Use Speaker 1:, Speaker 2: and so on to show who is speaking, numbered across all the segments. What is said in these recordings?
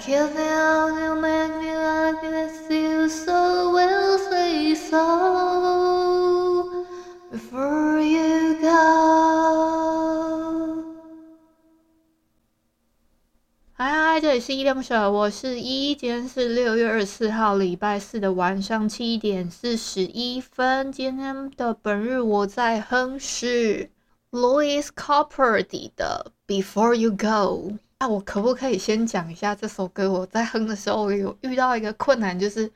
Speaker 1: can't tell you make me like this, you so will say so before you go. 嗨嗨，这里是依恋不舍，我是依依，今天是六月二十四号，礼拜四的晚上七点四十一分。今天的本日我在哼是 Lewis Capaldi 的 Before You Go。那我可不可以先讲一下这首歌？我在哼的时候，我有遇到一个困难，就是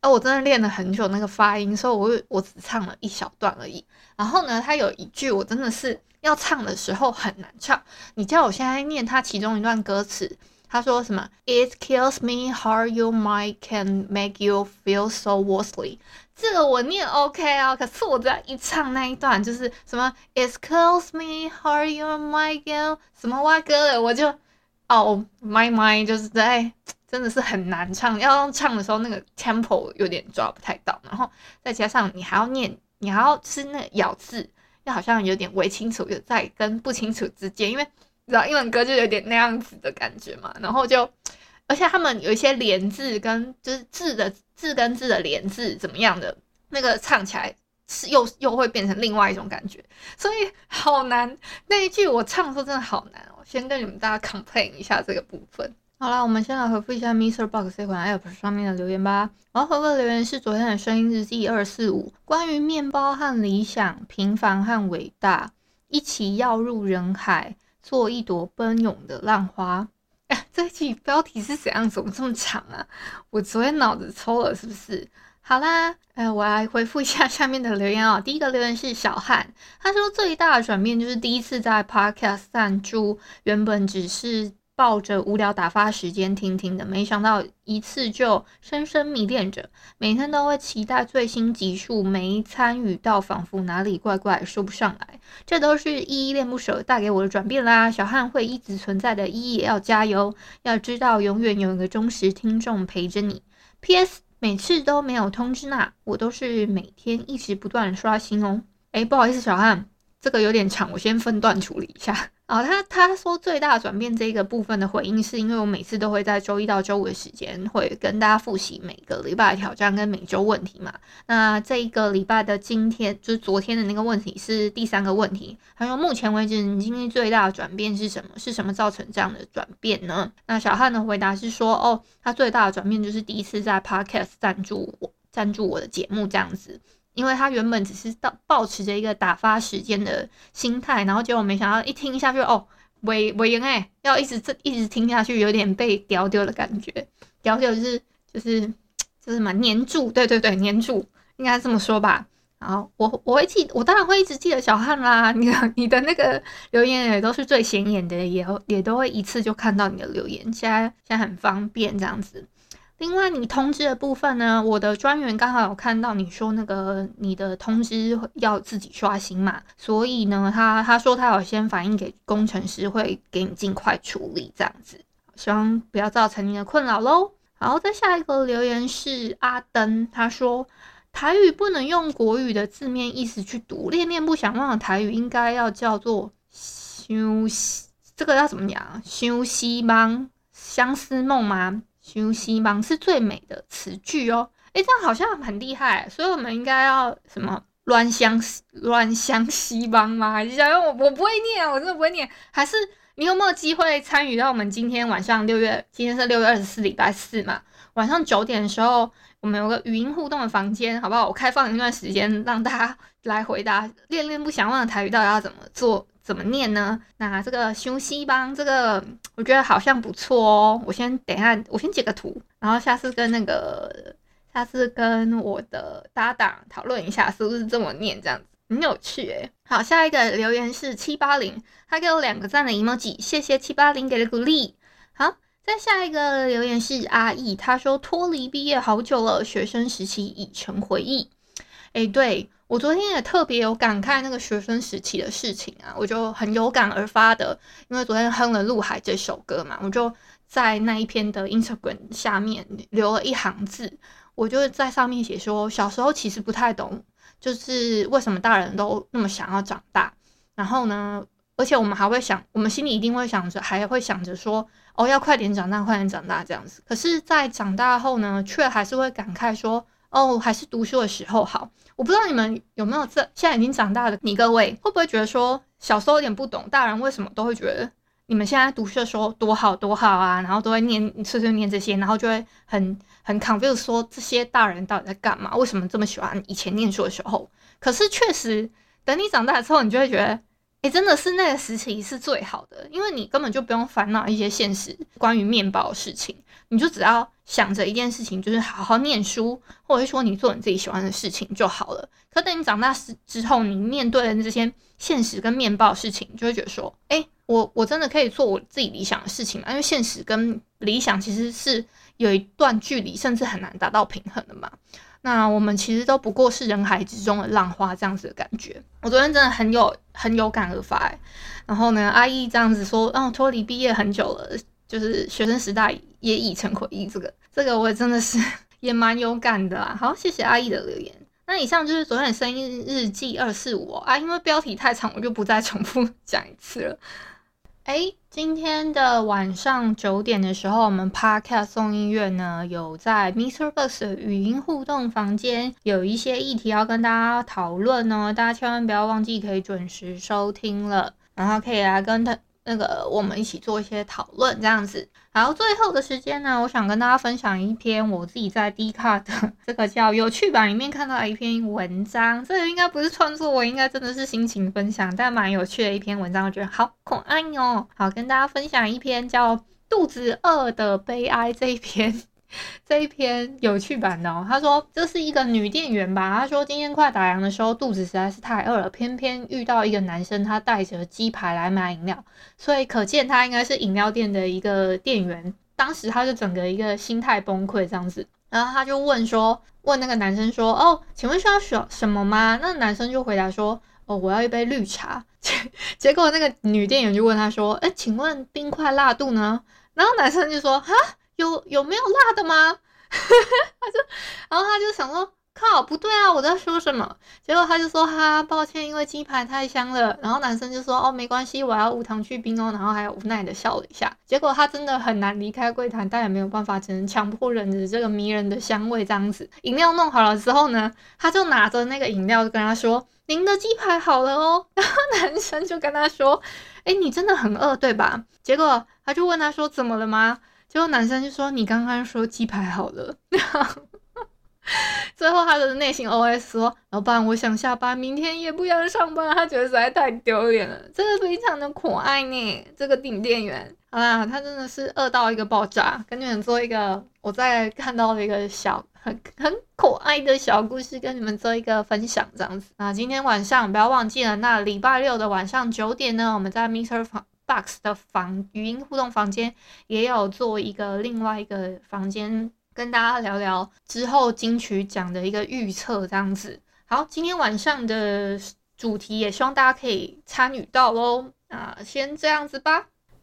Speaker 1: 啊，我真的练了很久那个发音，所以我我只唱了一小段而已。然后呢，它有一句我真的是。要唱的时候很难唱，你叫我现在念它其中一段歌词，他说什么？It kills me how you mind can make you feel so worthy。这个我念 OK 啊，可是我只要一唱那一段就是什么？It kills me how you mind can 什么哇歌的，我就哦，my mind 就是在真的是很难唱，要唱的时候那个 tempo 有点抓不太到，然后再加上你还要念，你还要吃那个咬字。又好像有点微清楚，有在跟不清楚之间，因为你知道英文歌就有点那样子的感觉嘛。然后就，而且他们有一些连字跟就是字的字跟字的连字怎么样的，那个唱起来是又又会变成另外一种感觉，所以好难。那一句我唱的时候真的好难哦。先跟你们大家 complain 一下这个部分。好啦，我们先来回复一下 Mr. Box 这款 App 上面的留言吧。然后回复的留言是昨天的声音日记二四五，关于面包和理想，平凡和伟大，一起跃入人海，做一朵奔涌的浪花。哎，这一期标题是怎样？怎么这么长啊？我昨天脑子抽了是不是？好啦，哎，我来回复一下下面的留言、哦。第一个留言是小汉，他说最大的转变就是第一次在 Podcast 赞助，原本只是。抱着无聊打发时间听听的，没想到一次就深深迷恋着，每天都会期待最新集数，没参与到仿佛哪里怪怪说不上来，这都是依依恋不舍带给我的转变啦。小汉会一直存在的，依依也要加油，要知道永远有一个忠实听众陪着你。P.S. 每次都没有通知那，我都是每天一直不断刷新哦。哎，不好意思，小汉，这个有点长，我先分段处理一下。啊、他他说最大转变这个部分的回应，是因为我每次都会在周一到周五的时间会跟大家复习每个礼拜的挑战跟每周问题嘛。那这一个礼拜的今天就是昨天的那个问题是第三个问题。他说目前为止你今天最大的转变是什么？是什么造成这样的转变呢？那小汉的回答是说，哦，他最大的转变就是第一次在 Podcast 赞助我赞助我的节目这样子。因为他原本只是到保持着一个打发时间的心态，然后结果没想到一听下去哦，尾尾音哎，要一直这一直听下去，有点被屌丢的感觉，屌丢就是就是就是什么黏住，对对对，黏住，应该这么说吧。然后我我会记，我当然会一直记得小汉啦，你你的那个留言也都是最显眼的，也也都会一次就看到你的留言，现在现在很方便这样子。另外，你通知的部分呢？我的专员刚好有看到你说那个你的通知要自己刷新嘛，所以呢，他他说他有先反映给工程师，会给你尽快处理这样子，希望不要造成你的困扰喽。好，再下一个留言是阿登，他说台语不能用国语的字面意思去读，恋恋不想忘的台语应该要叫做相思，这个要怎么讲？相思梦，相思梦吗？休息忙是最美的词句哦，诶，这样好像很厉害，所以我们应该要什么乱相乱相西帮吗？还是想要我我不会念，我真的不会念。还是你有没有机会参与到我们今天晚上六月，今天是六月二十四，礼拜四嘛，晚上九点的时候，我们有个语音互动的房间，好不好？我开放一段时间让大家来回答恋恋不想忘的台语到底要怎么做。怎么念呢？那这个休息帮这个，我觉得好像不错哦。我先等一下，我先截个图，然后下次跟那个，下次跟我的搭档讨论一下，是不是这么念？这样子很有趣诶。好，下一个留言是七八零，他给我两个赞的 emoji，谢谢七八零给的鼓励。好，再下一个留言是阿义，他说脱离毕业好久了，学生时期已成回忆。诶，对，我昨天也特别有感慨那个学生时期的事情啊，我就很有感而发的，因为昨天哼了《鹿海》这首歌嘛，我就在那一篇的 Instagram 下面留了一行字，我就在上面写说，小时候其实不太懂，就是为什么大人都那么想要长大，然后呢，而且我们还会想，我们心里一定会想着，还会想着说。哦，要快点长大，快点长大这样子。可是，在长大后呢，却还是会感慨说：“哦，还是读书的时候好。”我不知道你们有没有这现在已经长大的你各位，会不会觉得说小时候有点不懂，大人为什么都会觉得你们现在读书的时候多好多好啊？然后都会念碎碎念这些，然后就会很很 confused 说这些大人到底在干嘛？为什么这么喜欢以前念书的时候？可是确实，等你长大之后，你就会觉得。诶、真的是那个时期是最好的，因为你根本就不用烦恼一些现实关于面包的事情，你就只要想着一件事情，就是好好念书，或者说你做你自己喜欢的事情就好了。可等你长大之之后，你面对的这些现实跟面包的事情，就会觉得说，诶、欸，我我真的可以做我自己理想的事情吗？因为现实跟理想其实是有一段距离，甚至很难达到平衡的嘛。那我们其实都不过是人海之中的浪花，这样子的感觉。我昨天真的很有很有感而发。然后呢，阿义这样子说，嗯，脱离毕业很久了，就是学生时代也已成回忆。这个这个我也真的是 也蛮有感的啦。好，谢谢阿义的留言。那以上就是昨天的声音日记二四五啊，因为标题太长，我就不再重复 讲一次了。哎，今天的晚上九点的时候，我们 Podcast 送音乐呢，有在 MixerBox 的语音互动房间有一些议题要跟大家讨论哦，大家千万不要忘记可以准时收听了，然后可以来跟他。那个，我们一起做一些讨论，这样子。然后最后的时间呢，我想跟大家分享一篇我自己在 D 卡的 这个叫有趣版里面看到的一篇文章。这个应该不是创作，我应该真的是心情分享，但蛮有趣的一篇文章，我觉得好可爱哟。好，跟大家分享一篇叫《肚子饿的悲哀》这一篇。这一篇有趣版的哦，他说这是一个女店员吧，他说今天快打烊的时候肚子实在是太饿了，偏偏遇到一个男生，他带着鸡排来买饮料，所以可见他应该是饮料店的一个店员。当时他就整个一个心态崩溃这样子，然后他就问说，问那个男生说，哦，请问需要什什么吗？那男生就回答说，哦，我要一杯绿茶。结果那个女店员就问他说，哎，请问冰块辣度呢？然后男生就说，哈。有有没有辣的吗？他就，然后他就想说，靠，不对啊，我在说什么？结果他就说，哈，抱歉，因为鸡排太香了。然后男生就说，哦，没关系，我要无糖去冰哦。然后还有无奈的笑了一下。结果他真的很难离开柜台，但也没有办法，只能强迫忍着这个迷人的香味这样子。饮料弄好了之后呢，他就拿着那个饮料就跟他说，您的鸡排好了哦。然后男生就跟他说，哎，你真的很饿对吧？结果他就问他说，怎么了吗？结果男生就说：“你刚刚说鸡排好了。”最后他的内心 OS 说：“老板，我想下班，明天也不想上班。”他觉得实在太丢脸了，真的非常的可爱呢。这个顶店员，好啦，他真的是饿到一个爆炸。跟你们做一个我在看到的一个小很很可爱的小故事，跟你们做一个分享，这样子。那今天晚上不要忘记了，那礼拜六的晚上九点呢，我们在 Mr. 房。Box 的房语音互动房间也有做一个另外一个房间，跟大家聊聊之后金曲奖的一个预测这样子。好，今天晚上的主题也希望大家可以参与到喽。那先这样子吧。